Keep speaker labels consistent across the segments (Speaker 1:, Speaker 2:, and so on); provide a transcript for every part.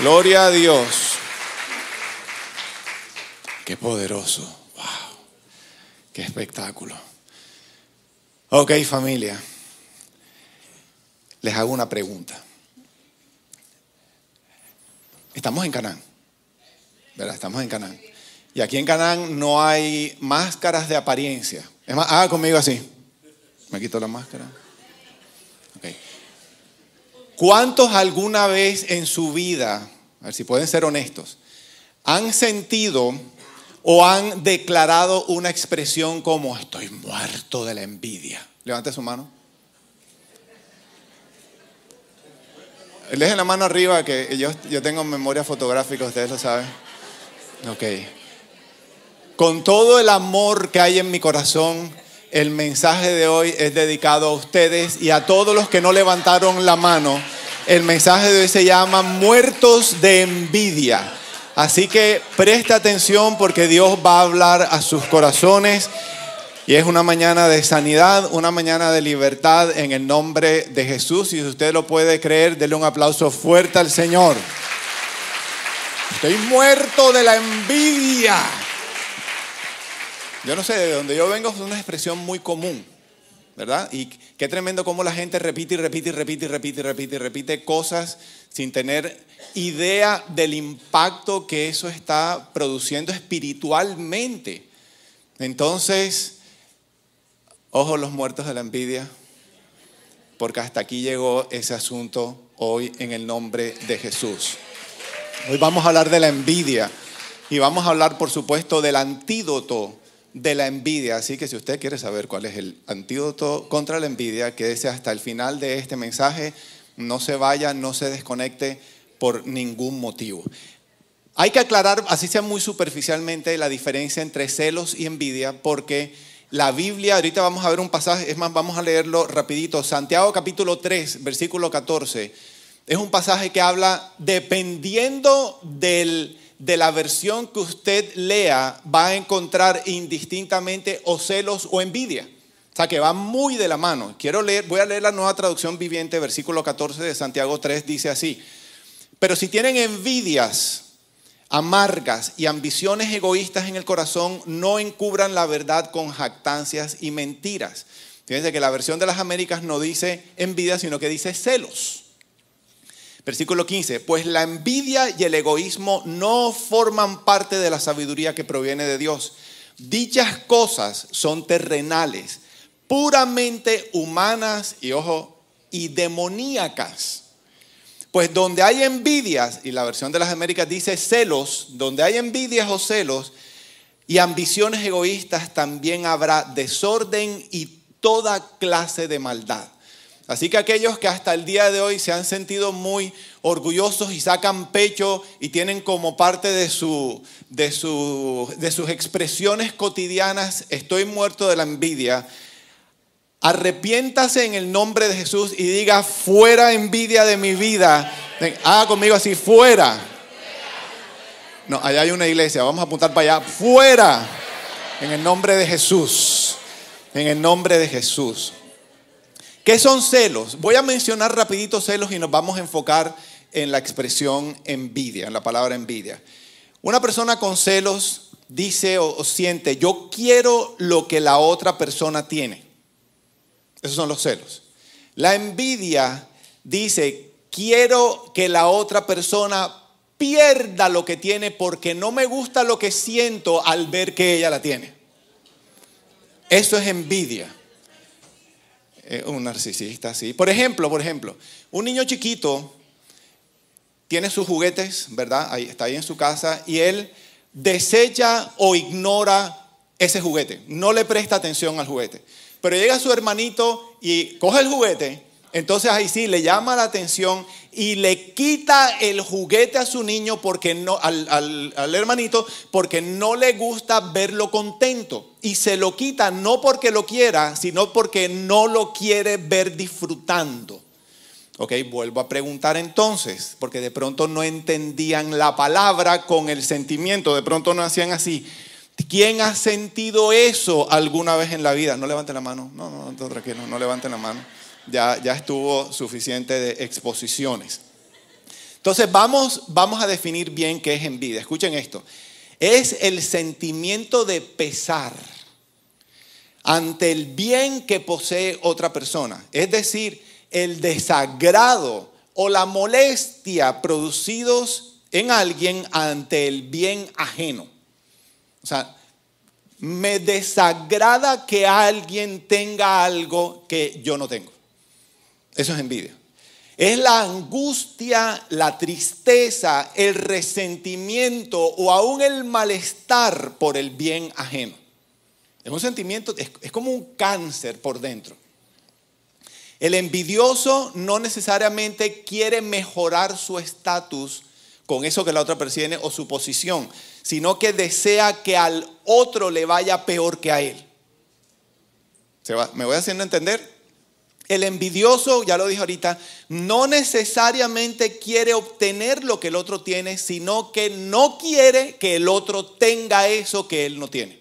Speaker 1: Gloria a Dios. Qué poderoso. Wow. Qué espectáculo. Ok, familia. Les hago una pregunta. Estamos en Canaán. ¿Verdad? Estamos en Canaán. Y aquí en Canaán no hay máscaras de apariencia. Es más, haga conmigo así. Me quito la máscara. ¿Cuántos alguna vez en su vida, a ver si pueden ser honestos, han sentido o han declarado una expresión como estoy muerto de la envidia? Levante su mano. Dejen la mano arriba que yo, yo tengo memoria fotográfica, ustedes lo saben. Ok. Con todo el amor que hay en mi corazón, el mensaje de hoy es dedicado a ustedes y a todos los que no levantaron la mano. El mensaje de hoy se llama Muertos de envidia. Así que presta atención porque Dios va a hablar a sus corazones. Y es una mañana de sanidad, una mañana de libertad en el nombre de Jesús. Y si usted lo puede creer, denle un aplauso fuerte al Señor. Estoy muerto de la envidia. Yo no sé, de donde yo vengo es una expresión muy común, ¿verdad? Y qué tremendo cómo la gente repite y repite y repite y repite y repite y repite cosas sin tener idea del impacto que eso está produciendo espiritualmente. Entonces, ojo los muertos de la envidia, porque hasta aquí llegó ese asunto hoy en el nombre de Jesús. Hoy vamos a hablar de la envidia y vamos a hablar, por supuesto, del antídoto de la envidia. Así que si usted quiere saber cuál es el antídoto contra la envidia, quédese hasta el final de este mensaje. No se vaya, no se desconecte por ningún motivo. Hay que aclarar, así sea muy superficialmente, la diferencia entre celos y envidia, porque la Biblia, ahorita vamos a ver un pasaje, es más, vamos a leerlo rapidito. Santiago capítulo 3, versículo 14. Es un pasaje que habla, dependiendo del de la versión que usted lea va a encontrar indistintamente o celos o envidia. O sea, que va muy de la mano. Quiero leer, voy a leer la nueva traducción viviente, versículo 14 de Santiago 3, dice así. Pero si tienen envidias amargas y ambiciones egoístas en el corazón, no encubran la verdad con jactancias y mentiras. Fíjense que la versión de las Américas no dice envidia, sino que dice celos. Versículo 15, pues la envidia y el egoísmo no forman parte de la sabiduría que proviene de Dios. Dichas cosas son terrenales, puramente humanas y ojo, y demoníacas. Pues donde hay envidias, y la versión de las Américas dice celos, donde hay envidias o celos y ambiciones egoístas, también habrá desorden y toda clase de maldad. Así que aquellos que hasta el día de hoy se han sentido muy orgullosos y sacan pecho y tienen como parte de, su, de, de sus expresiones cotidianas, estoy muerto de la envidia, arrepiéntase en el nombre de Jesús y diga, fuera envidia de mi vida. Haga conmigo así, fuera. No, allá hay una iglesia, vamos a apuntar para allá, fuera. En el nombre de Jesús. En el nombre de Jesús. ¿Qué son celos? Voy a mencionar rapidito celos y nos vamos a enfocar en la expresión envidia, en la palabra envidia. Una persona con celos dice o, siente, yo quiero lo que la otra persona tiene. Esos son los celos. La envidia dice, quiero que la otra persona pierda lo que tiene porque no me gusta lo que siento al ver que ella la tiene. Eso es envidia. Eh, un narcisista, sí. Por ejemplo, por ejemplo, un niño chiquito tiene sus juguetes, ¿verdad? Ahí, está ahí en su casa y él desecha o ignora ese juguete, no le presta atención al juguete. Pero llega su hermanito y coge el juguete entonces ahí sí le llama la atención y le quita el juguete a su niño porque no, al, hermanito, porque no le gusta verlo contento. Y se lo quita no porque lo quiera, sino porque no lo quiere ver disfrutando. Ok, vuelvo a preguntar entonces, porque de pronto no entendían la palabra con el sentimiento, de pronto no hacían así. ¿Quién ha sentido eso alguna vez en la vida? No levanten la mano, no, no, no, tranquilo, no levanten la mano ya, ya estuvo suficiente de exposiciones. Entonces vamos, vamos a definir bien qué es envidia. Escuchen esto. Es el sentimiento de pesar ante el bien que posee otra persona. Es decir, el desagrado o la molestia producidos en alguien ante el bien ajeno. O sea, me desagrada que alguien tenga algo que yo no tengo. Eso es envidia. Es la angustia, la tristeza, el resentimiento o aún el malestar por el bien ajeno. Es un sentimiento, es, como un cáncer por dentro. El envidioso no necesariamente quiere mejorar su estatus con eso que la otra percibe o su posición, sino que desea que al otro le vaya peor que a él. ¿Se va? ¿Me voy haciendo entender? El envidioso, ya lo dije ahorita, no necesariamente quiere obtener lo que el otro tiene, sino que no quiere que el otro tenga eso que él no tiene.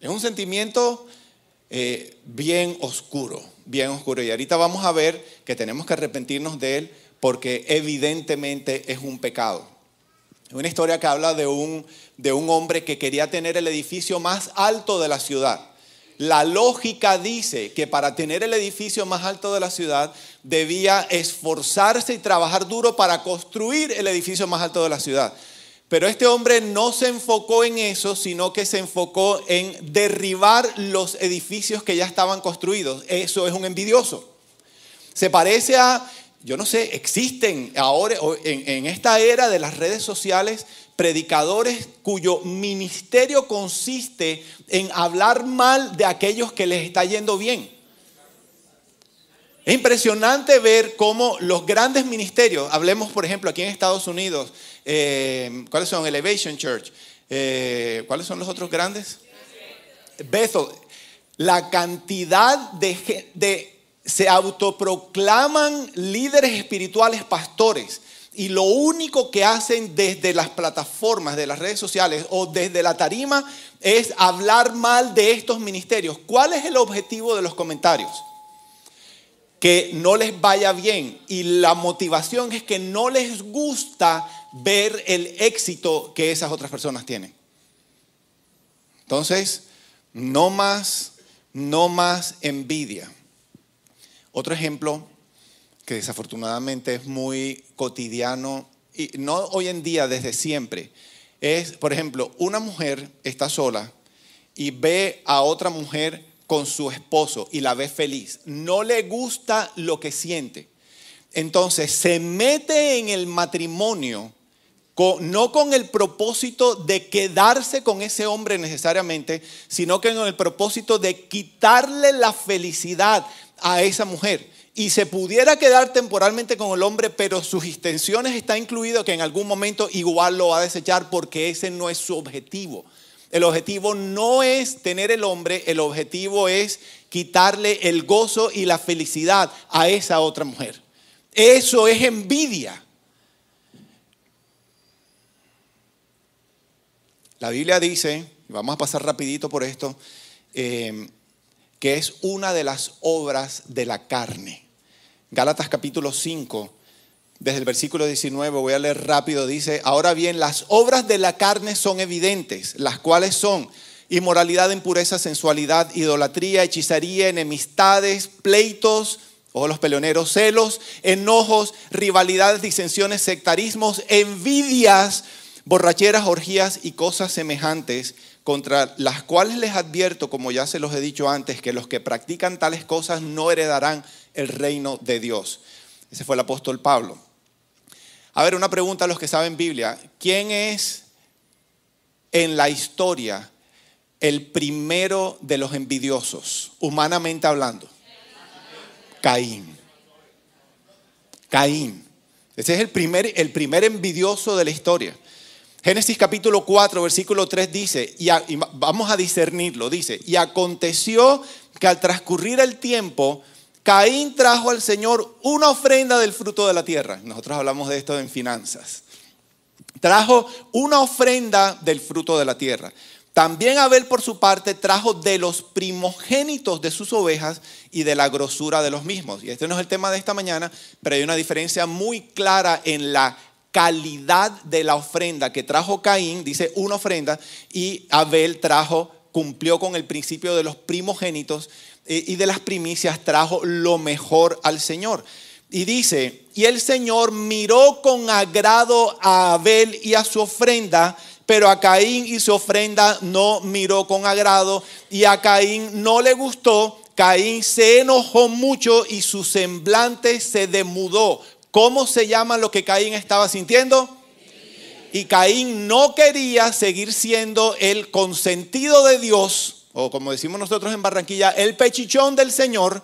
Speaker 1: Es un sentimiento eh, bien oscuro, bien oscuro. Y ahorita vamos a ver que tenemos que arrepentirnos de él porque evidentemente es un pecado. Es una historia que habla de un, de un hombre que quería tener el edificio más alto de la ciudad. La lógica dice que para tener el edificio más alto de la ciudad debía esforzarse y trabajar duro para construir el edificio más alto de la ciudad. Pero este hombre no se enfocó en eso, sino que se enfocó en derribar los edificios que ya estaban construidos. Eso es un envidioso. Se parece a, yo no sé, existen ahora en, esta era de las redes sociales predicadores cuyo ministerio consiste en hablar mal de aquellos que les está yendo bien. Es impresionante ver cómo los grandes ministerios, hablemos por ejemplo aquí en Estados Unidos, eh, ¿cuáles son? Elevation Church, eh, ¿cuáles son los otros grandes? Bethel. La cantidad de, de, se autoproclaman líderes espirituales, pastores, y lo único que hacen desde las plataformas de las redes sociales o desde la tarima es hablar mal de estos ministerios. ¿Cuál es el objetivo de los comentarios? que no les vaya bien y la motivación es que no les gusta ver el éxito que esas otras personas tienen. Entonces, no más, no más envidia. Otro ejemplo que desafortunadamente es muy cotidiano y no hoy en día, desde siempre, es, por ejemplo, una mujer está sola y ve a otra mujer con su esposo y la ve feliz, no le gusta lo que siente. Entonces se mete en el matrimonio no con el propósito de quedarse con ese hombre necesariamente, sino que con el propósito de quitarle la felicidad a esa mujer. Y se pudiera quedar temporalmente con el hombre, pero sus intenciones está incluido que en algún momento igual lo va a desechar porque ese no es su objetivo. El objetivo no es tener el hombre, el objetivo es quitarle el gozo y la felicidad a esa otra mujer. Eso es envidia. La Biblia dice, vamos a pasar rapidito por esto, eh, que es una de las obras de la carne. Gálatas capítulo 5, desde el versículo 19, voy a leer rápido, dice, ahora bien, las obras de la carne son evidentes, las cuales son inmoralidad, impureza, sensualidad, idolatría, hechicería, enemistades, pleitos, o los peleoneros, celos, enojos, rivalidades, disensiones, sectarismos, envidias, borracheras, orgías y cosas semejantes, contra las cuales les advierto, como ya se los he dicho antes, que los que practican tales cosas no heredarán el reino de Dios. Ese fue el apóstol Pablo. A ver, una pregunta a los que saben Biblia. ¿Quién es en la historia el primero de los envidiosos, humanamente hablando? Caín. Caín. Ese es el primer, el primer envidioso de la historia. Génesis capítulo 4, versículo 3 dice, y, y vamos a discernirlo, dice, y aconteció que al transcurrir el tiempo, Caín trajo al Señor una ofrenda del fruto de la tierra. Nosotros hablamos de esto en finanzas. Trajo una ofrenda del fruto de la tierra. También Abel por su parte trajo de los primogénitos de sus ovejas y de la grosura de los mismos. Y este no es el tema de esta mañana, pero hay una diferencia muy clara en la calidad de la ofrenda que trajo Caín, dice una ofrenda, y Abel trajo, cumplió con el principio de los primogénitos y de las primicias, trajo lo mejor al Señor. Y dice, y el Señor miró con agrado a Abel y a su ofrenda, pero a Caín y su ofrenda no miró con agrado, y a Caín no le gustó. Caín se enojó mucho y su semblante se demudó. ¿Cómo se llama lo que Caín estaba sintiendo? Y Caín no quería seguir siendo el consentido de Dios, o como decimos nosotros en Barranquilla, el pechichón del Señor,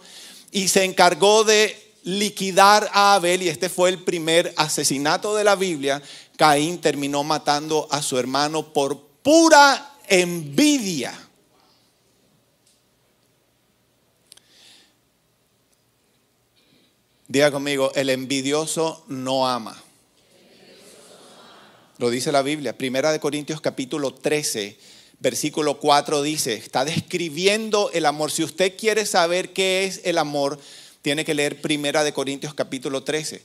Speaker 1: y se encargó de liquidar a Abel, y este fue el primer asesinato de la Biblia. Caín terminó matando a su hermano por pura envidia. Diga conmigo, el envidioso no ama. Lo dice la Biblia. Primera de Corintios capítulo 13, versículo 4 dice, está describiendo el amor. Si usted quiere saber qué es el amor, tiene que leer Primera de Corintios capítulo 13.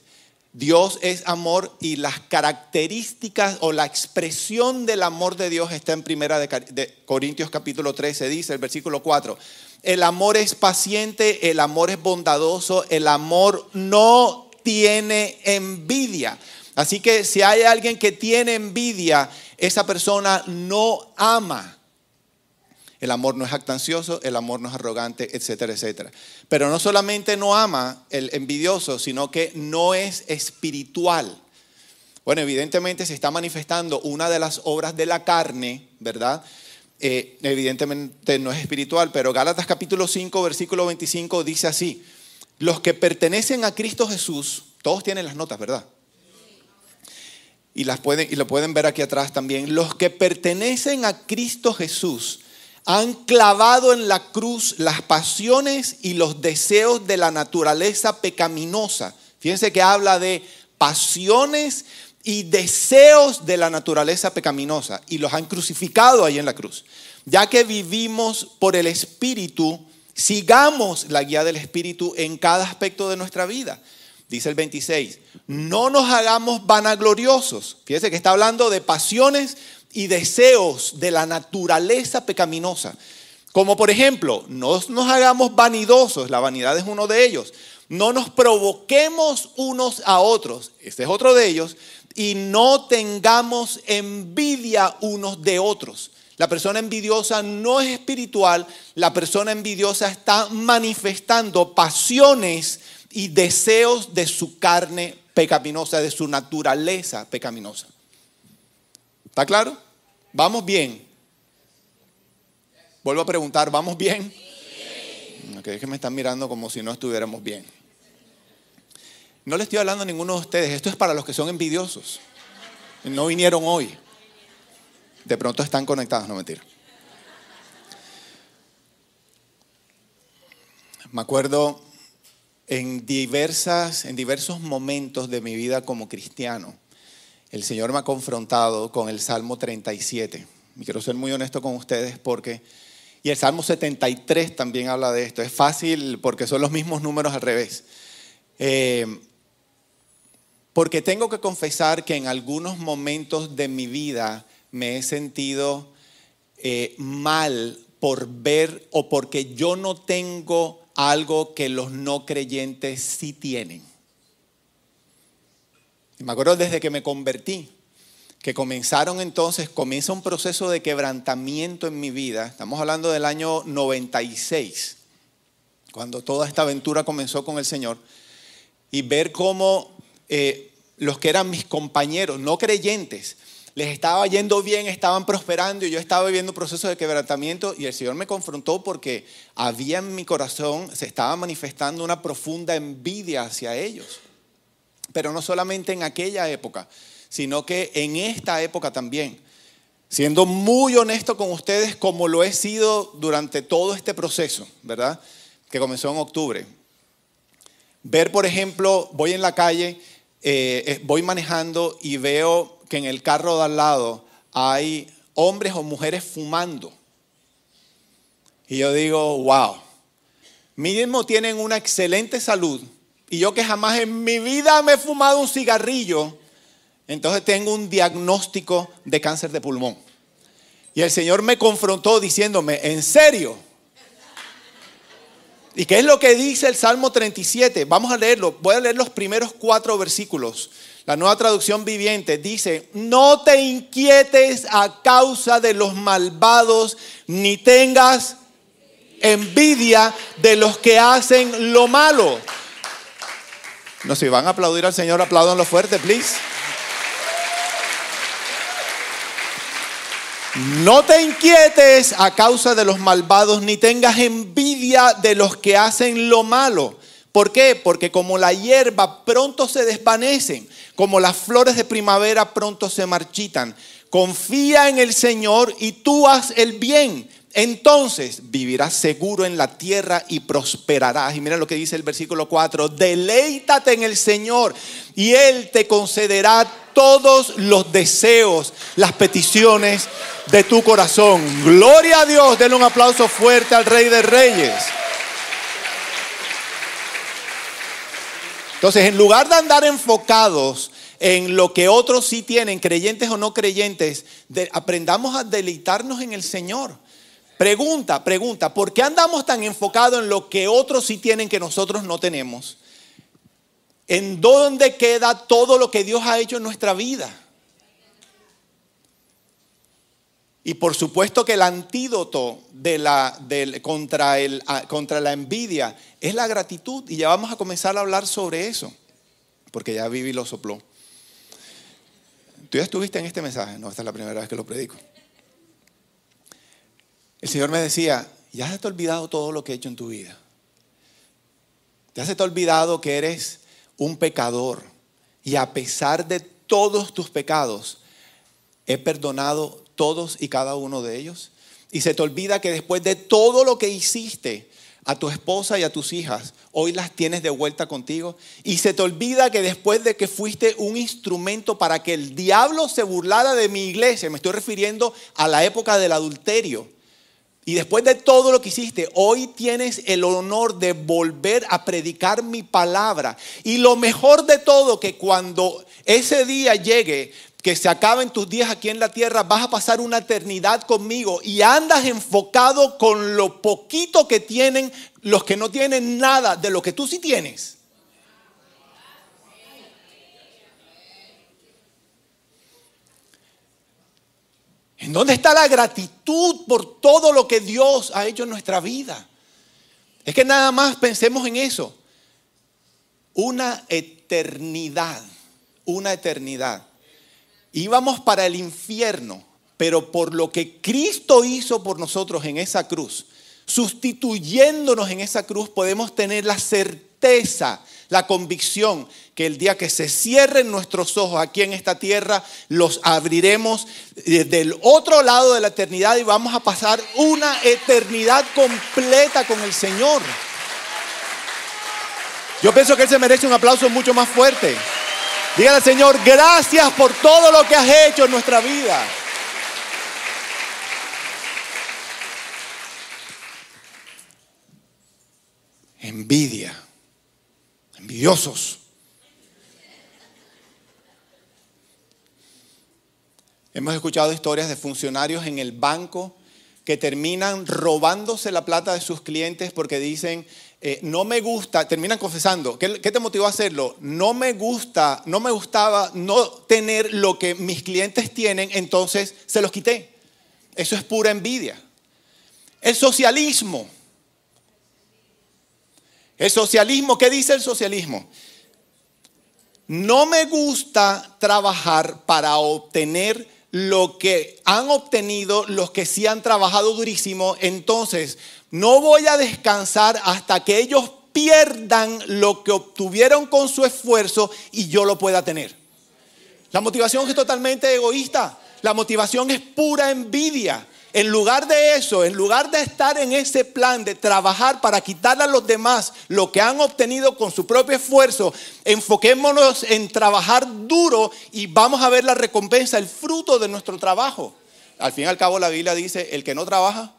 Speaker 1: Dios es amor y las características o la expresión del amor de Dios está en Primera de Corintios capítulo 13, dice el versículo 4. El amor es paciente, el amor es bondadoso, el amor no tiene envidia. Así que si hay alguien que tiene envidia, esa persona no ama. El amor no es actancioso, el amor no es arrogante, etcétera, etcétera. Pero no solamente no ama el envidioso, sino que no es espiritual. Bueno, evidentemente se está manifestando una de las obras de la carne, ¿verdad? Eh, evidentemente no es espiritual, pero Gálatas capítulo 5, versículo 25 dice así, los que pertenecen a Cristo Jesús, todos tienen las notas, ¿verdad? Y, las pueden, y lo pueden ver aquí atrás también, los que pertenecen a Cristo Jesús han clavado en la cruz las pasiones y los deseos de la naturaleza pecaminosa. Fíjense que habla de pasiones y deseos de la naturaleza pecaminosa y los han crucificado ahí en la cruz. Ya que vivimos por el Espíritu, sigamos la guía del Espíritu en cada aspecto de nuestra vida. Dice el 26, no nos hagamos vanagloriosos. Fíjense que está hablando de pasiones y deseos de la naturaleza pecaminosa. Como por ejemplo, no nos hagamos vanidosos, la vanidad es uno de ellos. No nos provoquemos unos a otros, este es otro de ellos, y no tengamos envidia unos de otros. La persona envidiosa no es espiritual, la persona envidiosa está manifestando pasiones y deseos de su carne pecaminosa, de su naturaleza pecaminosa. ¿Está claro? ¿Vamos bien? Vuelvo a preguntar, ¿vamos bien? Ok, es que me están mirando como si no estuviéramos bien. No le estoy hablando a ninguno de ustedes, esto es para los que son envidiosos. No vinieron hoy. De pronto están conectados, no mentira. Me acuerdo en diversas en diversos momentos de mi vida como cristiano, el Señor me ha confrontado con el Salmo 37. Y quiero ser muy honesto con ustedes porque y el Salmo 73 también habla de esto. Es fácil porque son los mismos números al revés. Eh, porque tengo que confesar que en algunos momentos de mi vida me he sentido eh, mal por ver o porque yo no tengo algo que los no creyentes sí tienen. Y me acuerdo desde que me convertí, que comenzaron entonces, comienza un proceso de quebrantamiento en mi vida. Estamos hablando del año 96, cuando toda esta aventura comenzó con el Señor. Y ver cómo eh, los que eran mis compañeros, no creyentes, les estaba yendo bien, estaban prosperando y yo estaba viviendo un proceso de quebrantamiento y el Señor me confrontó porque había en mi corazón, se estaba manifestando una profunda envidia hacia ellos. Pero no solamente en aquella época, sino que en esta época también. Siendo muy honesto con ustedes como lo he sido durante todo este proceso, ¿verdad? Que comenzó en octubre. Ver, por ejemplo, voy en la calle eh, voy manejando y veo que en el carro de al lado hay hombres o mujeres fumando. Y yo digo, wow, mismo tienen una excelente salud. Y yo que jamás en mi vida me he fumado un cigarrillo, entonces tengo un diagnóstico de cáncer de pulmón. Y el Señor me confrontó diciéndome, ¿en serio? ¿Y qué es lo que dice el Salmo 37? Vamos a leerlo. Voy a leer los primeros cuatro versículos. La nueva traducción viviente dice, no te inquietes a causa de los malvados, ni tengas envidia de los que hacen lo malo. No, si van a aplaudir al Señor, lo fuerte, please. No te inquietes a causa de los malvados, ni tengas envidia de los que hacen lo malo. ¿Por qué? Porque como la hierba pronto se desvanecen, como las flores de primavera pronto se marchitan. Confía en el Señor y tú haz el bien. Entonces vivirás seguro en la tierra y prosperarás. Y mira lo que dice el versículo 4. Deleítate en el Señor y Él te concederá todos los deseos, las peticiones de tu corazón. Gloria a Dios. Denle un aplauso fuerte al Rey de Reyes. Entonces, en lugar de andar enfocados en lo que otros sí tienen, creyentes o no creyentes, aprendamos a deleitarnos en el Señor. Pregunta, pregunta, ¿por qué andamos tan enfocados en lo que otros sí tienen que nosotros no tenemos? ¿En dónde queda todo lo que Dios ha hecho en nuestra vida? Y por supuesto que el antídoto contra la envidia es la gratitud. Y ya vamos a comenzar a hablar sobre eso, porque ya Vivi lo sopló. ¿Tú ya estuviste en este mensaje? No, esta es la primera vez que lo predico. El Señor me decía, ya se te ha olvidado todo lo que he hecho en tu vida. Ya se te ha olvidado que eres un pecador. Y a pesar de todos tus pecados, he perdonado todos y cada uno de ellos. Y se te olvida que después de todo lo que hiciste a tu esposa y a tus hijas, hoy las tienes de vuelta contigo. Y se te olvida que después de que fuiste un instrumento para que el diablo se burlara de mi iglesia, me estoy refiriendo a la época del adulterio y después de todo lo que hiciste, hoy tienes el honor de volver a predicar mi palabra. Y lo mejor de todo, que cuando ese día llegue, que se acaben tus días aquí en la tierra, vas a pasar una eternidad conmigo y andas enfocado con lo poquito que tienen los que no tienen nada de lo que tú sí tienes. ¿En dónde está la gratitud por todo lo que Dios ha hecho en nuestra vida? Es que nada más pensemos en eso. Una eternidad, una eternidad. Íbamos para el infierno, pero por lo que Cristo hizo por nosotros en esa cruz, sustituyéndonos en esa cruz, podemos tener la certeza la convicción que el día que se cierren nuestros ojos aquí en esta tierra, los abriremos del otro lado de la eternidad y vamos a pasar una eternidad completa con el Señor. Yo pienso que Él se merece un aplauso mucho más fuerte. Dígale al Señor, gracias por todo lo que has hecho en nuestra vida. Envidia envidiosos. Hemos escuchado historias de funcionarios en el banco que terminan robándose la plata de sus clientes porque dicen, eh, no me gusta, terminan confesando, ¿qué, ¿qué, te motivó a hacerlo? No me gusta, no me gustaba no tener lo que mis clientes tienen, entonces se los quité. Eso es pura envidia. El socialismo el socialismo, ¿qué dice el socialismo? No me gusta trabajar para obtener lo que han obtenido los que sí han trabajado durísimo, entonces no voy a descansar hasta que ellos pierdan lo que obtuvieron con su esfuerzo y yo lo pueda tener. La motivación es totalmente egoísta, la motivación es pura envidia. En lugar de eso, en lugar de estar en ese plan de trabajar para quitarle a los demás lo que han obtenido con su propio esfuerzo, enfoquémonos en trabajar duro y vamos a ver la recompensa, el fruto de nuestro trabajo. Al fin y al cabo la Biblia dice, el que no trabaja.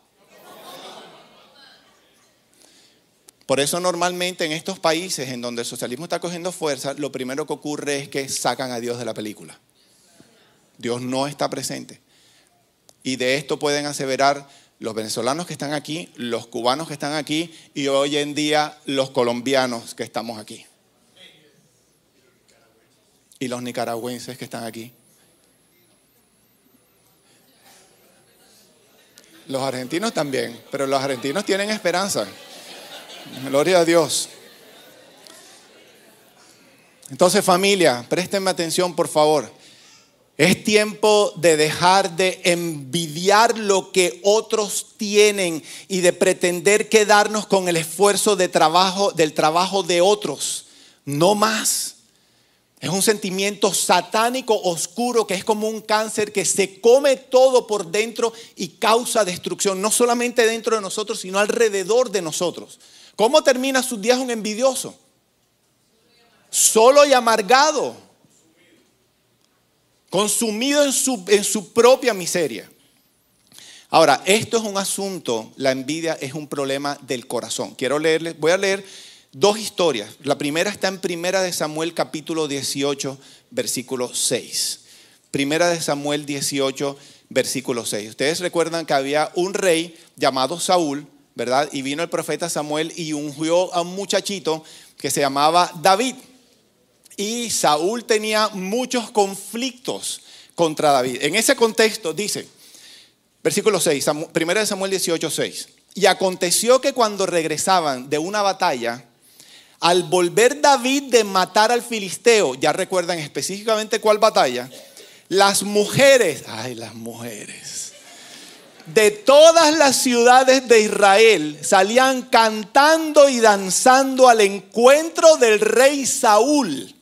Speaker 1: Por eso normalmente en estos países en donde el socialismo está cogiendo fuerza, lo primero que ocurre es que sacan a Dios de la película. Dios no está presente. Y de esto pueden aseverar los venezolanos que están aquí, los cubanos que están aquí y hoy en día los colombianos que estamos aquí. Y los nicaragüenses que están aquí. Los argentinos también, pero los argentinos tienen esperanza. Gloria a Dios. Entonces familia, préstenme atención por favor. Es tiempo de dejar de envidiar lo que otros tienen y de pretender quedarnos con el esfuerzo de trabajo, del trabajo de otros. No más. Es un sentimiento satánico oscuro que es como un cáncer que se come todo por dentro y causa destrucción, no solamente dentro de nosotros, sino alrededor de nosotros. ¿Cómo termina sus días un envidioso? Solo y amargado, consumido en su, en su propia miseria. Ahora, esto es un asunto, la envidia es un problema del corazón. Quiero leerles, voy a leer dos historias. La primera está en Primera de Samuel capítulo 18, versículo 6. Primera de Samuel 18, versículo 6. Ustedes recuerdan que había un rey llamado Saúl, ¿verdad? Y vino el profeta Samuel y ungió a un muchachito que se llamaba David. Y Saúl tenía muchos conflictos contra David. En ese contexto dice, versículo 6, Primera de Samuel 18, 6. Y aconteció que cuando regresaban de una batalla, al volver David de matar al filisteo, ya recuerdan específicamente cuál batalla, las mujeres, ay las mujeres, de todas las ciudades de Israel salían cantando y danzando al encuentro del rey Saúl,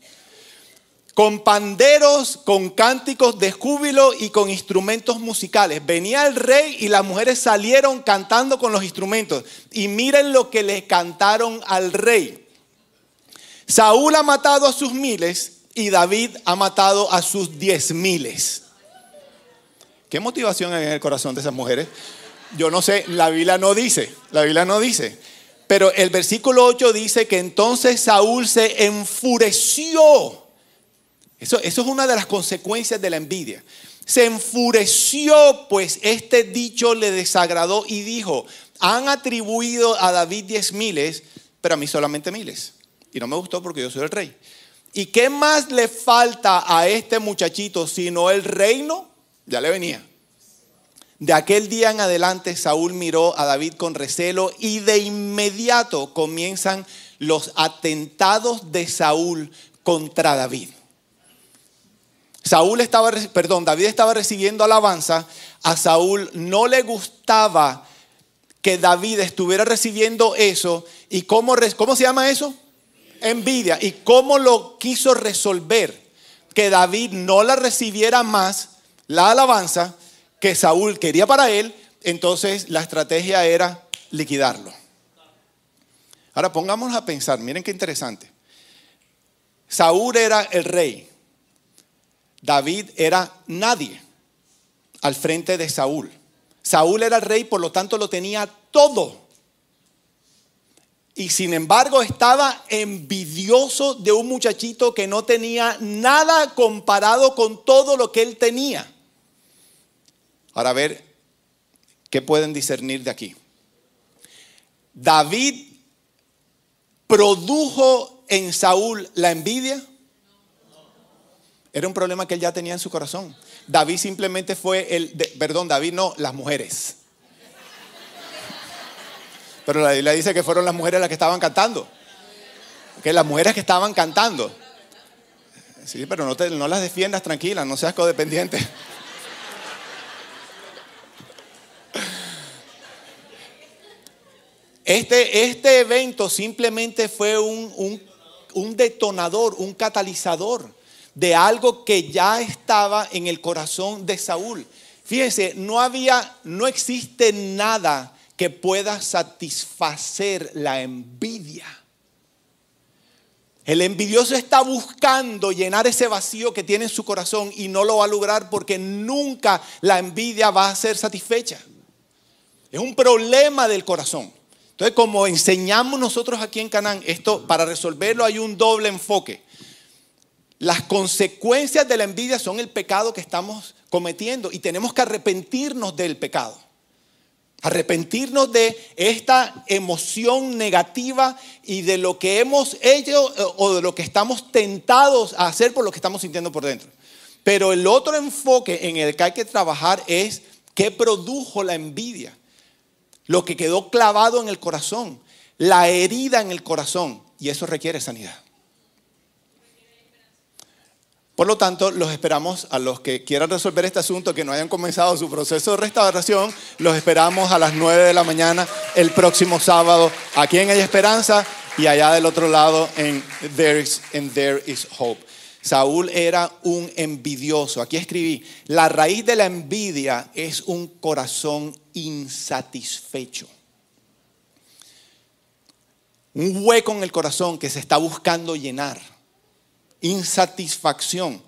Speaker 1: con panderos, con cánticos de júbilo y con instrumentos musicales. Venía el rey y las mujeres salieron cantando con los instrumentos. Y miren lo que le cantaron al rey. Saúl ha matado a sus miles y David ha matado a sus diez miles. ¿Qué motivación hay en el corazón de esas mujeres? Yo no sé, la Biblia no dice, la Biblia no dice. Pero el versículo 8 dice que entonces Saúl se enfureció. Eso, eso es una de las consecuencias de la envidia. Se enfureció, pues este dicho le desagradó y dijo, han atribuido a David diez miles, pero a mí solamente miles. Y no me gustó porque yo soy el rey. ¿Y qué más le falta a este muchachito sino el reino? Ya le venía. De aquel día en adelante Saúl miró a David con recelo y de inmediato comienzan los atentados de Saúl contra David. Saúl estaba, perdón, David estaba recibiendo alabanza, a Saúl no le gustaba que David estuviera recibiendo eso. ¿Y cómo, cómo se llama eso? envidia. ¿Y cómo lo quiso resolver? Que David no la recibiera más, la alabanza que Saúl quería para él, entonces la estrategia era liquidarlo. Ahora pongámonos a pensar, miren qué interesante. Saúl era el rey, David era nadie al frente de Saúl. Saúl era el rey, por lo tanto lo tenía todo y sin embargo estaba envidioso de un muchachito que no tenía nada comparado con todo lo que él tenía. Ahora a ver, ¿qué pueden discernir de aquí? David produjo en Saúl la envidia. Era un problema que él ya tenía en su corazón. David simplemente fue el, perdón, David no, las mujeres. Pero la Biblia dice que fueron las mujeres las que estaban cantando. Que las mujeres que estaban cantando. Sí, pero no, no las defiendas tranquilas, no seas codependiente. Este, este evento simplemente fue un, un, un detonador, un catalizador de algo que ya estaba en el corazón de Saúl. Fíjense, no había, no existe nada que pueda satisfacer la envidia. El envidioso está buscando llenar ese vacío que tiene en su corazón y no lo va a lograr porque nunca la envidia va a ser satisfecha. Es un problema del corazón. Entonces, como enseñamos nosotros aquí en Canaán, esto para resolverlo hay un doble enfoque. Las consecuencias de la envidia son el pecado que estamos cometiendo y tenemos que arrepentirnos del pecado. Arrepentirnos de esta emoción negativa y de lo que hemos hecho eh, o de lo que estamos tentados a hacer por lo que estamos sintiendo por dentro. Pero el otro enfoque en el que hay que trabajar es qué produjo la envidia. Lo que quedó clavado en el corazón, la herida en el corazón. Y eso requiere sanidad. Por lo tanto, los esperamos a los que quieran resolver este asunto, que no hayan comenzado su proceso de restauración, los esperamos a las 9 de la mañana el próximo sábado, aquí en Hay Esperanza y allá del otro lado en There is, there is Hope. Saúl era un envidioso. Aquí escribí, la raíz de la envidia es un corazón insatisfecho. Un hueco en el corazón que se está buscando llenar insatisfacción.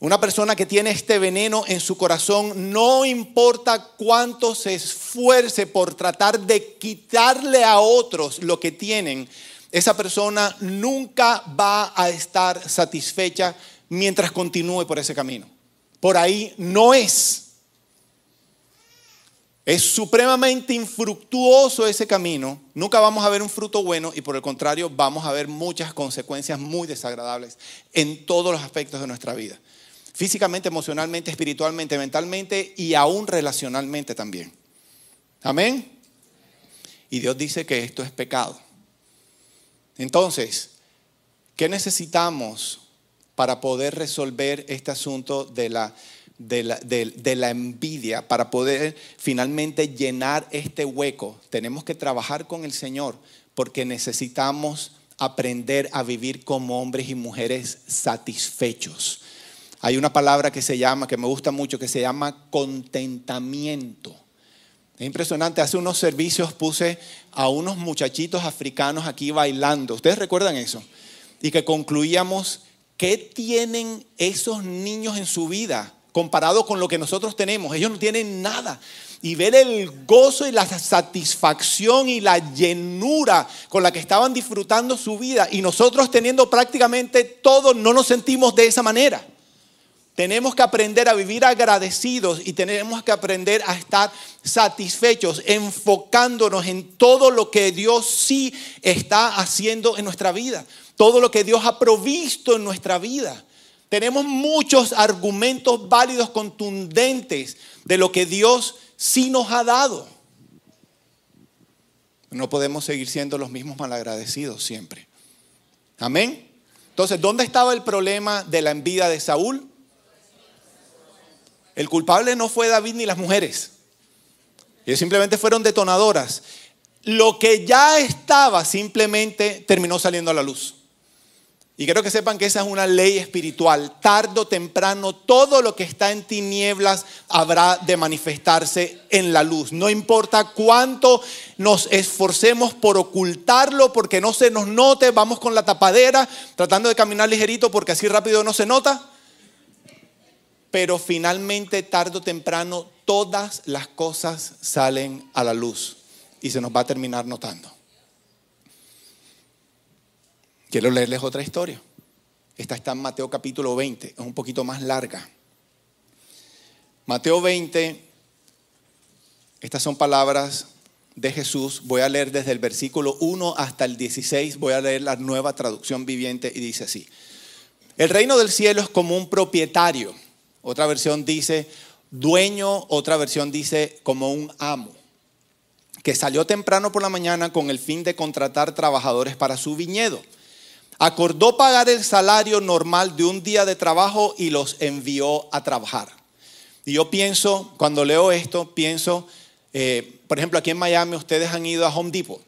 Speaker 1: Una persona que tiene este veneno en su corazón, no importa cuánto se esfuerce por tratar de quitarle a otros lo que tienen, esa persona nunca va a estar satisfecha mientras continúe por ese camino. Por ahí no es. Es supremamente infructuoso ese camino. Nunca vamos a ver un fruto bueno y por el contrario vamos a ver muchas consecuencias muy desagradables en todos los aspectos de nuestra vida. Físicamente, emocionalmente, espiritualmente, mentalmente y aún relacionalmente también. Amén. Y Dios dice que esto es pecado. Entonces, ¿qué necesitamos para poder resolver este asunto de la de la, envidia para poder finalmente llenar este hueco. Tenemos que trabajar con el Señor porque necesitamos aprender a vivir como hombres y mujeres satisfechos. Hay una palabra que se llama, que me gusta mucho, que se llama contentamiento. Es impresionante, hace unos servicios puse a unos muchachitos africanos aquí bailando. ¿Ustedes recuerdan eso? Y que concluíamos, ¿qué tienen esos niños en su vida? Comparado con lo que nosotros tenemos. Ellos no tienen nada. Y ver el gozo y la satisfacción y la llenura con la que estaban disfrutando su vida y nosotros teniendo prácticamente todo, no nos sentimos de esa manera. Tenemos que aprender a vivir agradecidos y tenemos que aprender a estar satisfechos, enfocándonos en todo lo que Dios sí está haciendo en nuestra vida, todo lo que Dios ha provisto en nuestra vida. Tenemos muchos argumentos válidos, contundentes de lo que Dios sí nos ha dado. No podemos seguir siendo los mismos malagradecidos siempre. Amén. Entonces, ¿dónde estaba el problema de la envidia de Saúl? El culpable no fue David ni las mujeres. Ellos simplemente fueron detonadoras. Lo que ya estaba simplemente terminó saliendo a la luz. Y quiero que sepan que esa es una ley espiritual. Tardo o temprano, todo lo que está en tinieblas habrá de manifestarse en la luz. No importa cuánto nos esforcemos por ocultarlo, porque no se nos note, vamos con la tapadera, tratando de caminar ligerito porque así rápido no se nota. Pero finalmente, tarde o temprano, todas las cosas salen a la luz y se nos va a terminar notando. Quiero leerles otra historia. Esta está en Mateo capítulo 20, es un poquito más larga. Mateo 20, estas son palabras de Jesús. Voy a leer desde el versículo 1 hasta el 16, voy a leer la nueva traducción viviente y dice así. El reino del cielo es como un propietario. Otra versión dice dueño, otra versión dice como un amo, que salió temprano por la mañana con el fin de contratar trabajadores para su viñedo acordó pagar el salario normal de un día de trabajo y los envió a trabajar. Y yo pienso, cuando leo esto, pienso, eh, por ejemplo, aquí en Miami ustedes han ido a Home Depot,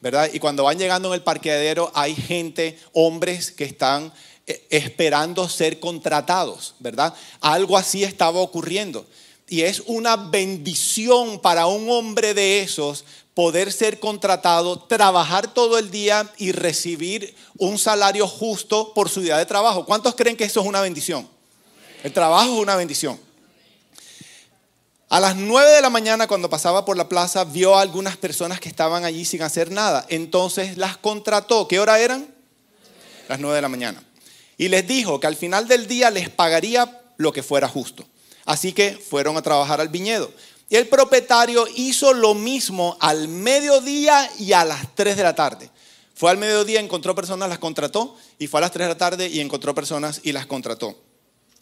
Speaker 1: ¿verdad? Y cuando van llegando en el parqueadero hay gente, hombres que están eh, esperando ser contratados, ¿verdad? Algo así estaba ocurriendo. Y es una bendición para un hombre de esos poder ser contratado, trabajar todo el día y recibir un salario justo por su día de trabajo. ¿Cuántos creen que eso es una bendición? El trabajo es una bendición. A las 9 de la mañana, cuando pasaba por la plaza, vio a algunas personas que estaban allí sin hacer nada. Entonces las contrató. ¿Qué hora eran? Las 9 de la mañana. Y les dijo que al final del día les pagaría lo que fuera justo. Así que fueron a trabajar al viñedo. Y el propietario hizo lo mismo al mediodía y a las 3 de la tarde. Fue al mediodía, encontró personas, las contrató, y fue a las 3 de la tarde y encontró personas y las contrató.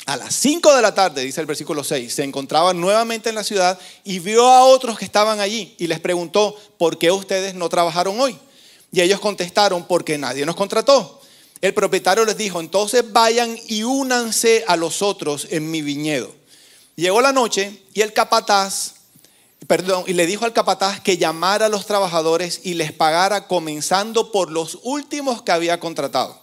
Speaker 1: A las 5 de la tarde, dice el versículo 6, se encontraba nuevamente en la ciudad y vio a otros que estaban allí y les preguntó, ¿por qué ustedes no trabajaron hoy? Y ellos contestaron, porque nadie nos contrató. El propietario les dijo, entonces vayan y únanse a los otros en mi viñedo. Llegó la noche y el capataz, perdón, y le dijo al capataz que llamara a los trabajadores y les pagara comenzando por los últimos que había contratado.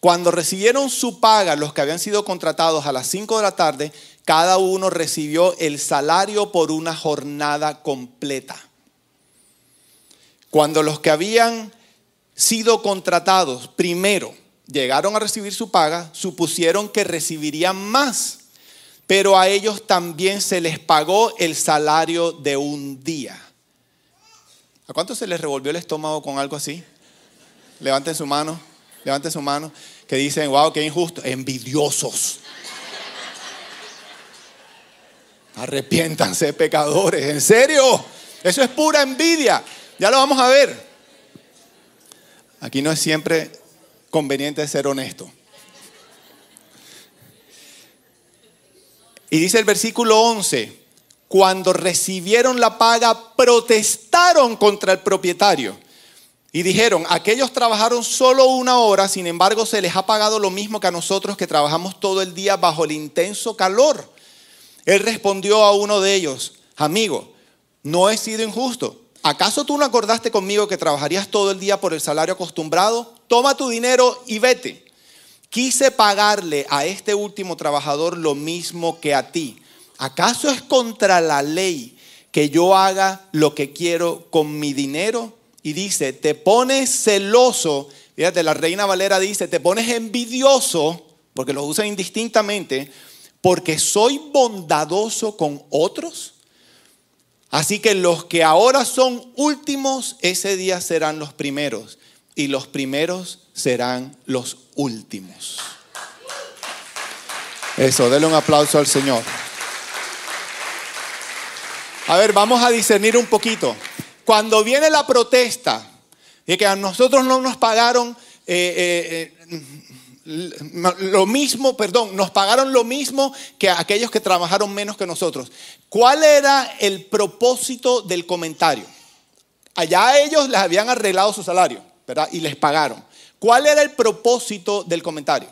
Speaker 1: Cuando recibieron su paga, los que habían sido contratados a las 5 de la tarde, cada uno recibió el salario por una jornada completa. Cuando los que habían sido contratados primero llegaron a recibir su paga, supusieron que recibirían más, pero a ellos también se les pagó el salario de un día. ¿A cuánto se les revolvió el estómago con algo así? Levanten su mano, levanten su mano que dicen, wow, qué injusto, envidiosos. Arrepiéntanse, pecadores, en serio, eso es pura envidia. Ya lo vamos a ver. Aquí no es siempre conveniente ser honesto. Y dice el versículo 11, cuando recibieron la paga, protestaron contra el propietario y dijeron, aquellos trabajaron solo una hora, sin embargo se les ha pagado lo mismo que a nosotros que trabajamos todo el día bajo el intenso calor. Él respondió a uno de ellos, amigo, no he sido injusto. ¿Acaso tú no acordaste conmigo que trabajarías todo el día por el salario acostumbrado? Toma tu dinero y vete. Quise pagarle a este último trabajador lo mismo que a ti. ¿Acaso es contra la ley que yo haga lo que quiero con mi dinero? y dice, te pones celoso, fíjate, la reina Valera dice, te pones envidioso, porque lo usa indistintamente, porque soy bondadoso con otros. Así que los que ahora son últimos, ese día serán los primeros, y los primeros serán los últimos. Eso, denle un aplauso al Señor. A ver, vamos a discernir un poquito. Cuando viene la protesta de que a nosotros no nos pagaron eh, eh, eh, lo mismo, perdón, nos pagaron lo mismo que aquellos que trabajaron menos que nosotros. ¿Cuál era el propósito del comentario? Allá ellos les habían arreglado su salario, ¿verdad? Y les pagaron. ¿Cuál era el propósito del comentario?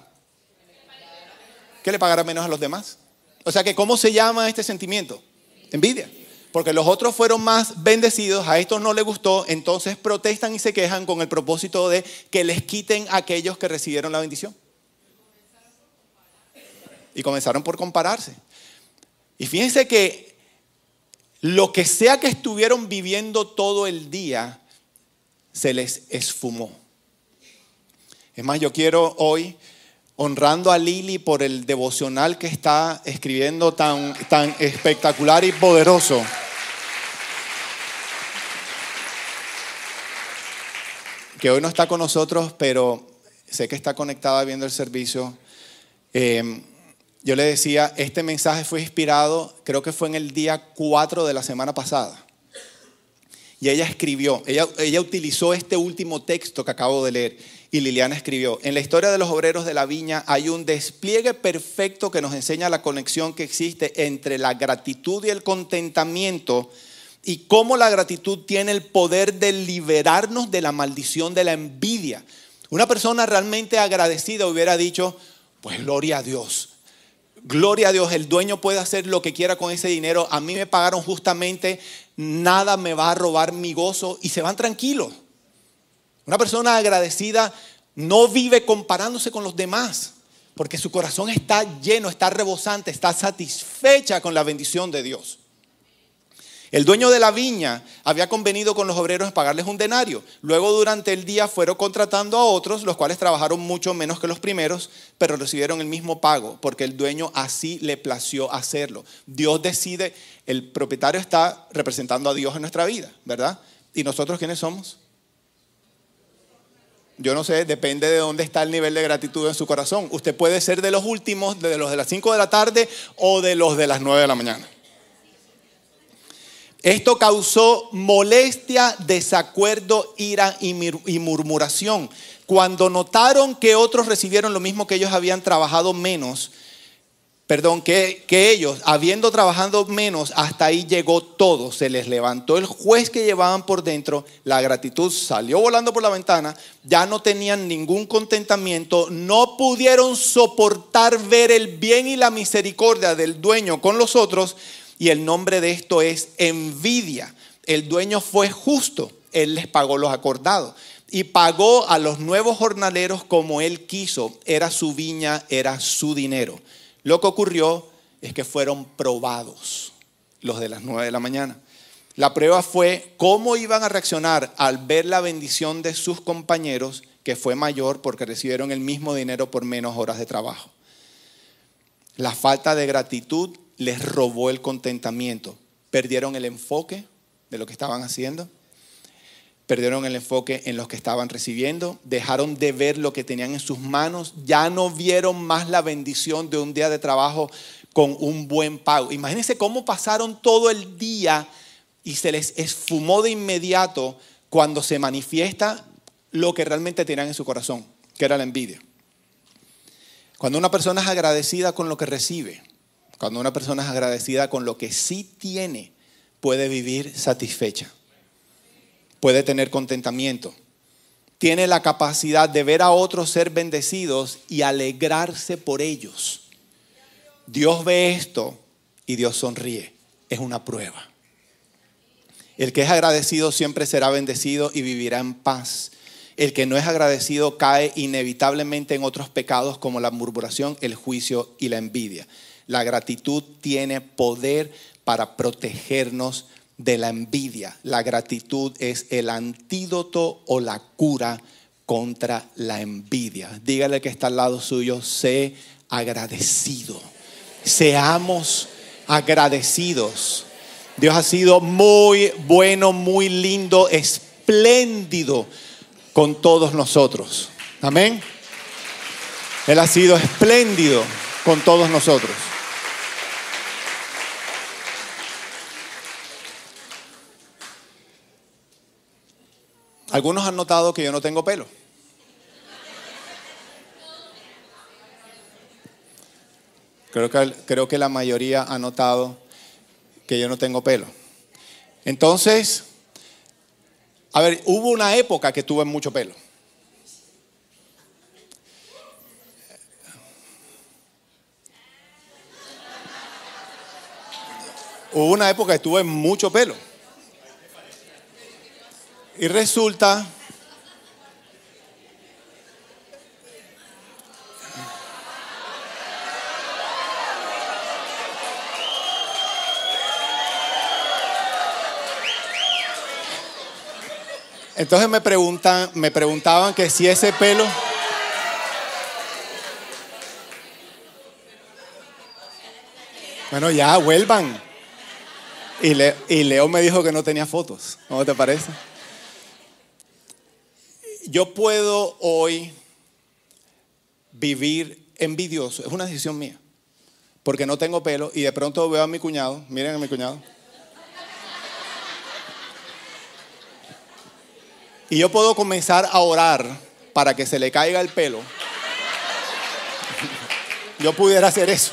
Speaker 1: ¿Que le pagara menos a los demás? O sea que, ¿cómo se llama este sentimiento? Envidia porque los otros fueron más bendecidos, a estos no les gustó, entonces protestan y se quejan con el propósito de que les quiten a aquellos que recibieron la bendición. Y comenzaron por compararse. Y fíjense que lo que sea que estuvieron viviendo todo el día, se les esfumó. Es más, yo quiero hoy, honrando a Lili por el devocional que está escribiendo tan, tan espectacular y poderoso. que hoy no está con nosotros, pero sé que está conectada viendo el servicio. Em, yo le decía, este mensaje fue inspirado, creo que fue en el día 4 de la semana pasada. Y ella escribió, ella, ella utilizó este último texto que acabo de leer. Y Liliana escribió, en la historia de los obreros de la viña hay un despliegue perfecto que nos enseña la conexión que existe entre la gratitud y el contentamiento y cómo la gratitud tiene el poder de liberarnos de la maldición de la envidia. Una persona realmente agradecida hubiera dicho, pues gloria a Dios. Gloria a Dios, el dueño puede hacer lo que quiera con ese dinero. A mí me pagaron justamente, nada me va a robar mi gozo y se van tranquilos. Una persona agradecida no vive comparándose con los demás, porque su corazón está lleno, está rebosante, está satisfecha con la bendición de Dios. El dueño de la viña había convenido con los obreros pagarles un denario. Luego durante el día fueron contratando a otros, los cuales trabajaron mucho menos que los primeros, pero recibieron el mismo pago, porque el dueño así le plació hacerlo. Dios decide, el propietario está representando a Dios en nuestra vida, ¿verdad? ¿Y nosotros quiénes somos? Yo no sé, depende de dónde está el nivel de gratitud en su corazón. Usted puede ser de los últimos, de los de las 5 de la tarde o de los de las 9 de la mañana. Esto causó molestia, desacuerdo, ira y murmuración. Cuando notaron que otros recibieron lo mismo que ellos habían trabajado menos, perdón, que, ellos, habiendo trabajado menos, hasta ahí llegó todo. Se les levantó el juez que llevaban por dentro, la gratitud salió volando por la ventana, ya no tenían ningún contentamiento, no pudieron soportar ver el bien y la misericordia del dueño con los otros y el nombre de esto es envidia. El dueño fue justo, él les pagó los acordados y pagó a los nuevos jornaleros como él quiso. Era su viña, era su dinero. Lo que ocurrió es que fueron probados los de las nueve de la mañana. La prueba fue cómo iban a reaccionar al ver la bendición de sus compañeros, que fue mayor porque recibieron el mismo dinero por menos horas de trabajo. La falta de gratitud les robó el contentamiento. Perdieron el enfoque de lo que estaban haciendo. Perdieron el enfoque en lo que estaban recibiendo, dejaron de ver lo que tenían en sus manos, ya no vieron más la bendición de un día de trabajo con un buen pago. Imagínense cómo pasaron todo el día y se les esfumó de inmediato cuando se manifiesta lo que realmente tenían en su corazón, que era la envidia. Cuando una persona es agradecida con lo que recibe, cuando una persona es agradecida con lo que sí tiene, puede vivir satisfecha, puede tener contentamiento, tiene la capacidad de ver a otros ser bendecidos y alegrarse por ellos. Dios ve esto y Dios sonríe. Es una prueba. El que es agradecido siempre será bendecido y vivirá en paz. El que no es agradecido cae inevitablemente en otros pecados como la murmuración, el juicio y la envidia. La gratitud tiene poder para protegernos de la envidia. La gratitud es el antídoto o la cura contra la envidia. Dígale que está al lado suyo, sé agradecido. Seamos agradecidos. Dios ha sido muy bueno, muy lindo, espléndido con todos nosotros. Amén. Él ha sido espléndido con todos nosotros. Algunos han notado que yo no tengo pelo. Creo que, creo que la mayoría ha notado que yo no tengo pelo. Entonces, a ver, hubo una época que tuve mucho pelo. Hubo una época que tuve mucho pelo. Y resulta Entonces me preguntan, me preguntaban que si ese pelo Bueno, ya vuelvan. Y, y Leo me dijo que no tenía fotos. ¿Cómo te parece? Yo puedo hoy vivir envidioso, es una decisión mía, porque no tengo pelo y de pronto veo a mi cuñado, miren a mi cuñado. Y yo puedo comenzar a orar para que se le caiga el pelo. Yo pudiera hacer eso,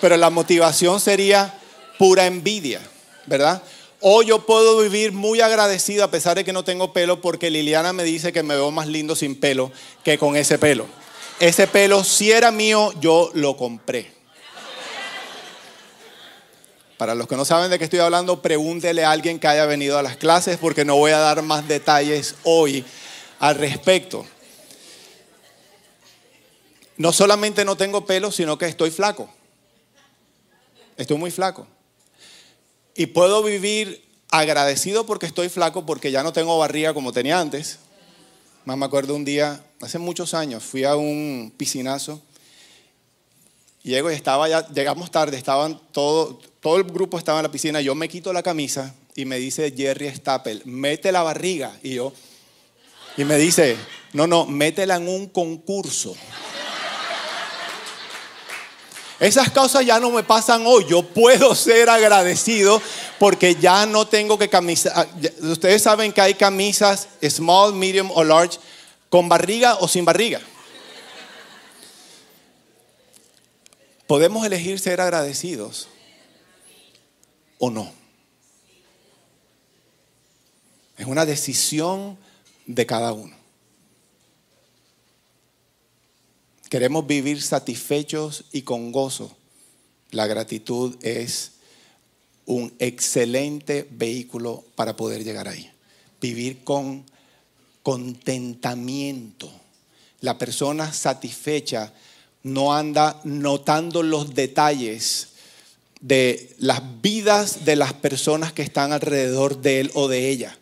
Speaker 1: pero la motivación sería pura envidia, ¿verdad? O yo puedo vivir muy agradecido a pesar de que no tengo pelo porque Liliana me dice que me veo más lindo sin pelo que con ese pelo. Ese pelo si era mío, yo lo compré. Para los que no saben de qué estoy hablando, pregúntele a alguien que haya venido a las clases porque no voy a dar más detalles hoy al respecto. No solamente no tengo pelo, sino que estoy flaco. Estoy muy flaco. Y puedo vivir agradecido porque estoy flaco, porque ya no tengo barriga como tenía antes. Más me acuerdo un día, hace muchos años, fui a un piscinazo. Llego y estaba ya, llegamos tarde, estaban todo, todo el grupo estaba en la piscina. Yo me quito la camisa y me dice Jerry Stappel, mete la barriga. Y yo, y me dice, no, no, métela en un concurso. Esas cosas ya no me pasan hoy. Yo puedo ser agradecido porque ya no tengo que camisar. Ah, ustedes saben que hay camisas small, medium o large con barriga o sin barriga. Podemos elegir ser agradecidos o no. Es una decisión de cada uno. Queremos vivir satisfechos y con gozo. La gratitud es un excelente vehículo para poder llegar ahí. Vivir con contentamiento. La persona satisfecha no anda notando los detalles de las vidas de las personas que están alrededor de él o de ella.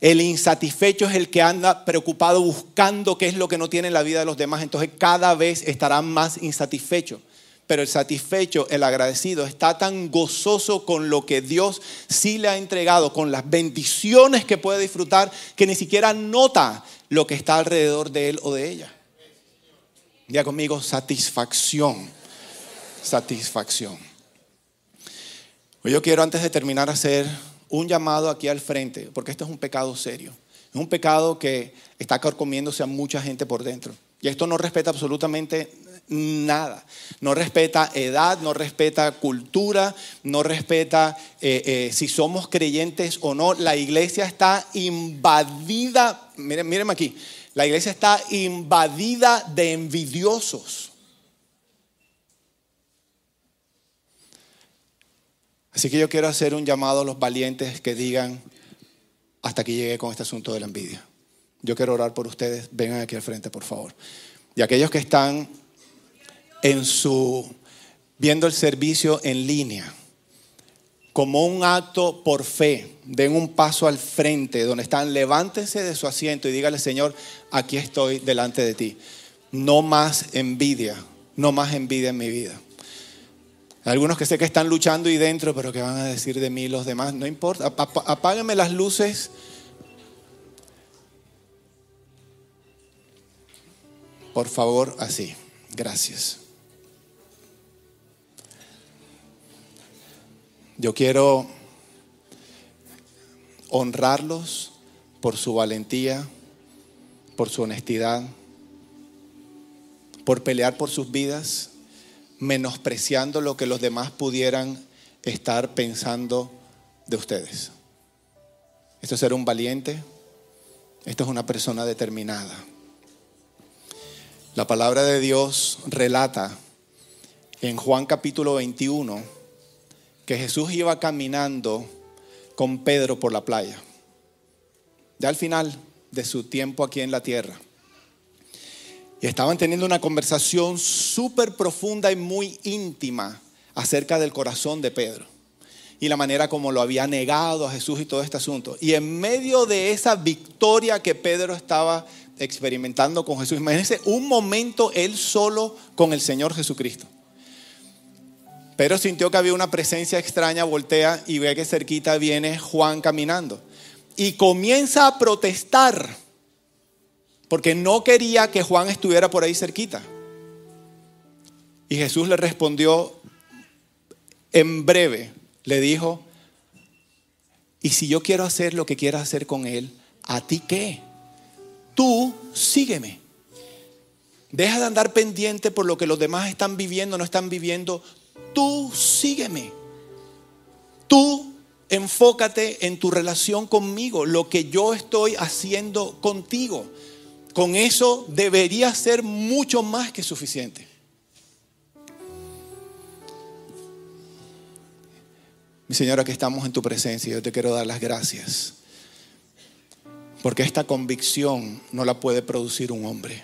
Speaker 1: El insatisfecho es el que anda preocupado buscando qué es lo que no tiene en la vida de los demás. Entonces cada vez estará más insatisfecho. Pero el satisfecho, el agradecido, está tan gozoso con lo que Dios sí le ha entregado, con las bendiciones que puede disfrutar, que ni siquiera nota lo que está alrededor de él o de ella. Diga conmigo, satisfacción. Satisfacción. Pues yo quiero antes de terminar hacer un llamado aquí al frente, porque esto es un pecado serio. Es un pecado que está carcomiéndose a mucha gente por dentro. Y esto no respeta absolutamente nada. No respeta edad, no respeta cultura, no respeta eh, eh, si somos creyentes o no. La iglesia está invadida, miren, mírenme aquí, la iglesia está invadida de envidiosos. Así que yo quiero hacer un llamado a los valientes que digan, hasta que llegue con este asunto de la envidia. Yo quiero orar por ustedes, vengan aquí al frente, por favor. Y aquellos que están en su viendo el servicio en línea como un acto por fe, den un paso al frente donde están, levántense de su asiento y dígale, Señor, aquí estoy delante de ti. No más envidia, no más envidia en mi vida. Algunos que sé que están luchando y dentro, pero que van a decir de mí los demás, no importa, apáguenme las luces. Por favor, así. Gracias. Yo quiero honrarlos por su valentía, por su honestidad, por pelear por sus vidas menospreciando lo que los demás pudieran estar pensando de ustedes. Esto es ser un valiente, esto es una persona determinada. La palabra de Dios relata en Juan capítulo 21 que Jesús iba caminando con Pedro por la playa, ya al final de su tiempo aquí en la tierra. Y estaban teniendo una conversación súper profunda y muy íntima acerca del corazón de Pedro y la manera como lo había negado a Jesús y todo este asunto. Y en medio de esa victoria que Pedro estaba experimentando con Jesús, imagínense un momento él solo con el Señor Jesucristo. Pedro sintió que había una presencia extraña, voltea y ve que cerquita viene Juan caminando. Y comienza a protestar porque no quería que Juan estuviera por ahí cerquita. Y Jesús le respondió en breve, le dijo, y si yo quiero hacer lo que quieras hacer con él, ¿a ti qué? Tú sígueme. Deja de andar pendiente por lo que los demás están viviendo, no están viviendo. Tú sígueme. Tú enfócate en tu relación conmigo, lo que yo estoy haciendo contigo. Con eso debería ser mucho más que suficiente. Mi Señora, que estamos en tu presencia, yo te quiero dar las gracias. Porque esta convicción no la puede producir un hombre.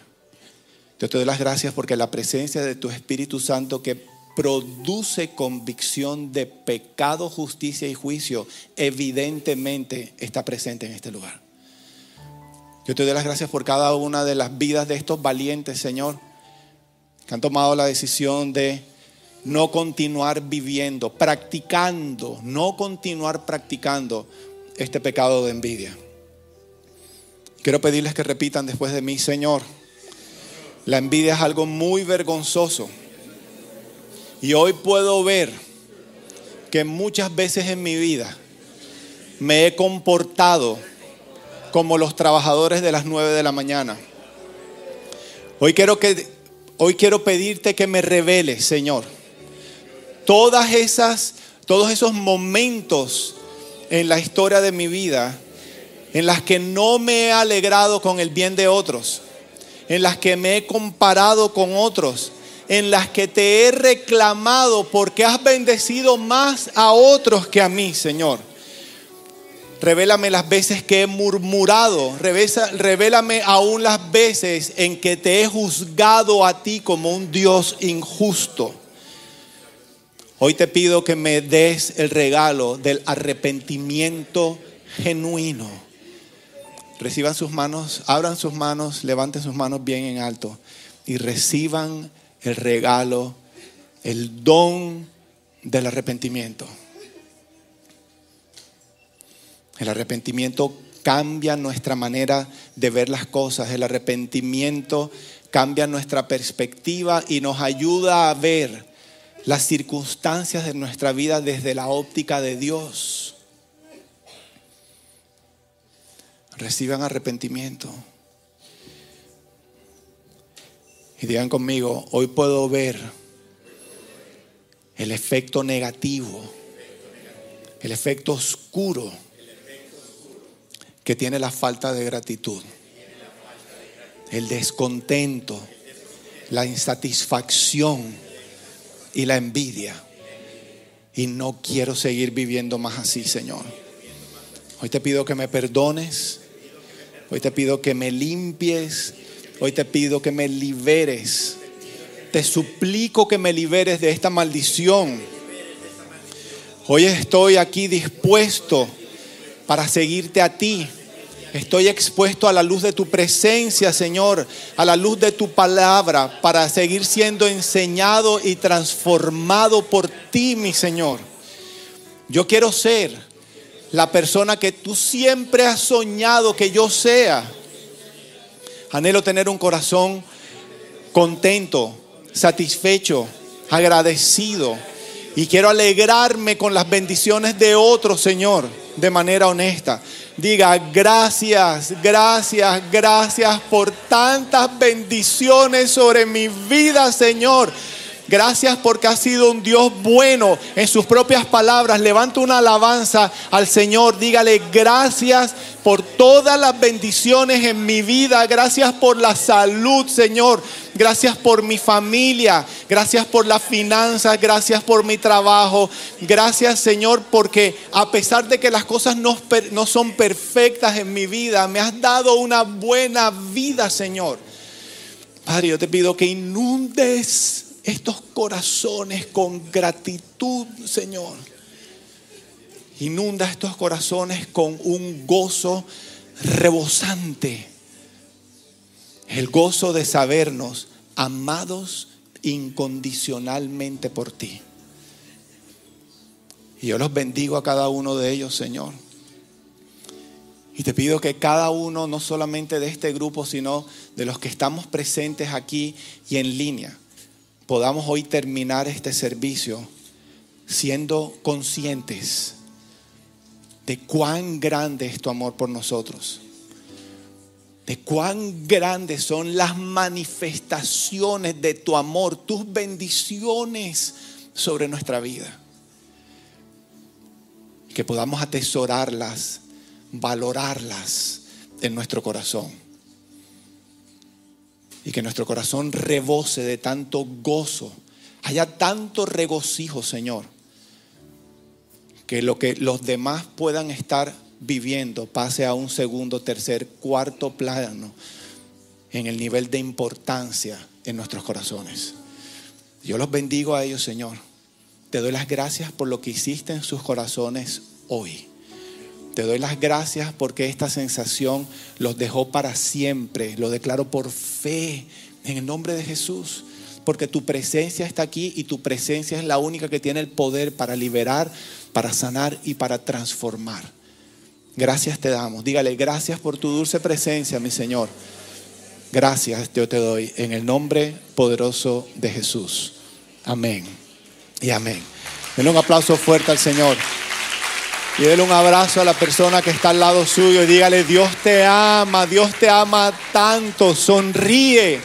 Speaker 1: Yo te doy las gracias porque la presencia de tu Espíritu Santo que produce convicción de pecado, justicia y juicio, evidentemente está presente en este lugar. Yo te doy las gracias por cada una de las vidas de estos valientes, Señor, que han tomado la decisión de no continuar viviendo, practicando, no continuar practicando este pecado de envidia. Quiero pedirles que repitan después de mí, Señor, la envidia es algo muy vergonzoso. Y hoy puedo ver que muchas veces en mi vida me he comportado como los trabajadores de las nueve de la mañana. Hoy quiero, que, hoy quiero pedirte que me reveles, Señor, todas esas, todos esos momentos en la historia de mi vida en las que no me he alegrado con el bien de otros, en las que me he comparado con otros, en las que te he reclamado porque has bendecido más a otros que a mí, Señor. Revélame las veces que he murmurado, revélame aún las veces en que te he juzgado a ti como un Dios injusto. Hoy te pido que me des el regalo del arrepentimiento genuino Reciban sus manos, abran sus manos, levanten sus manos bien en alto y reciban el regalo, el don del arrepentimiento. El arrepentimiento cambia nuestra manera de ver las cosas. El arrepentimiento cambia nuestra perspectiva y nos ayuda a ver las circunstancias de nuestra vida desde la óptica de Dios. reciban arrepentimiento. Y digan conmigo, hoy puedo ver el efecto negativo, el efecto oscuro que tiene la falta de gratitud, el descontento, la insatisfacción y la envidia. Y no quiero seguir viviendo más así, Señor. Hoy te pido que me perdones Hoy te pido que me limpies. Hoy te pido que me liberes. Te suplico que me liberes de esta maldición. Hoy estoy aquí dispuesto para seguirte a ti. Estoy expuesto a la luz de tu presencia, Señor, a la luz de tu palabra, para seguir siendo enseñado y transformado por ti, mi Señor. Yo quiero ser la persona que tú siempre has soñado que yo sea. Anhelo tener un corazón contento, satisfecho, agradecido. Y quiero alegrarme con las bendiciones de otros, Señor, de manera honesta. Diga, gracias, gracias, gracias por tantas bendiciones sobre mi vida, Señor. Gracias porque has sido un Dios bueno en sus propias palabras. Levanta una alabanza al Señor. Dígale gracias por todas las bendiciones en mi vida. Gracias por la salud, Señor. Gracias por mi familia. Gracias por las finanzas. Gracias por mi trabajo. Gracias, Señor, porque a pesar de que las cosas no, no son perfectas en mi vida, me has dado una buena vida, Señor. Padre, yo te pido que inundes estos corazones con gratitud, Señor. Inunda estos corazones con un gozo rebosante. El gozo de sabernos amados incondicionalmente por ti. Y yo los bendigo a cada uno de ellos, Señor. Y te pido que cada uno, no solamente de este grupo, sino de los que estamos presentes aquí y en línea, podamos hoy terminar este servicio siendo conscientes de cuán grande es tu amor por nosotros, de cuán grandes son las manifestaciones de tu amor, tus bendiciones sobre nuestra vida. Que podamos atesorarlas, valorarlas en nuestro corazón y que nuestro corazón rebose de tanto gozo, haya tanto regocijo, Señor, que lo que los demás puedan estar viviendo pase a un segundo, tercer, cuarto plano en el nivel de importancia en nuestros corazones. Yo los bendigo a ellos, Señor. Te doy las gracias por lo que hiciste en sus corazones hoy. Te doy las gracias porque esta sensación los dejó para siempre. Lo declaro por fe en el nombre de Jesús. Porque tu presencia está aquí y tu presencia es la única que tiene el poder para liberar, para sanar y para transformar. Gracias te damos. Dígale, gracias por tu dulce presencia, mi Señor. Gracias yo te doy en el nombre poderoso de Jesús. Amén y amén. Denle un aplauso fuerte al Señor. Y déle un abrazo a la persona que está al lado suyo y dígale, Dios te ama, Dios te ama tanto, sonríe.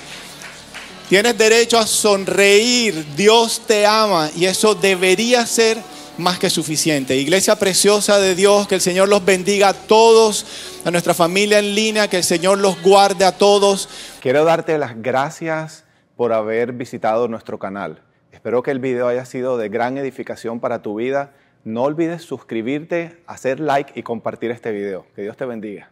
Speaker 1: Tienes derecho a sonreír, Dios te ama y eso debería ser más que suficiente. Iglesia preciosa de Dios, que el Señor los bendiga a todos, a nuestra familia en línea, que el Señor los guarde a todos. Quiero darte las gracias por haber visitado nuestro canal. Espero que el video haya sido de gran edificación para tu vida no olvides suscribirte, hacer like y compartir este video. Que Dios te bendiga.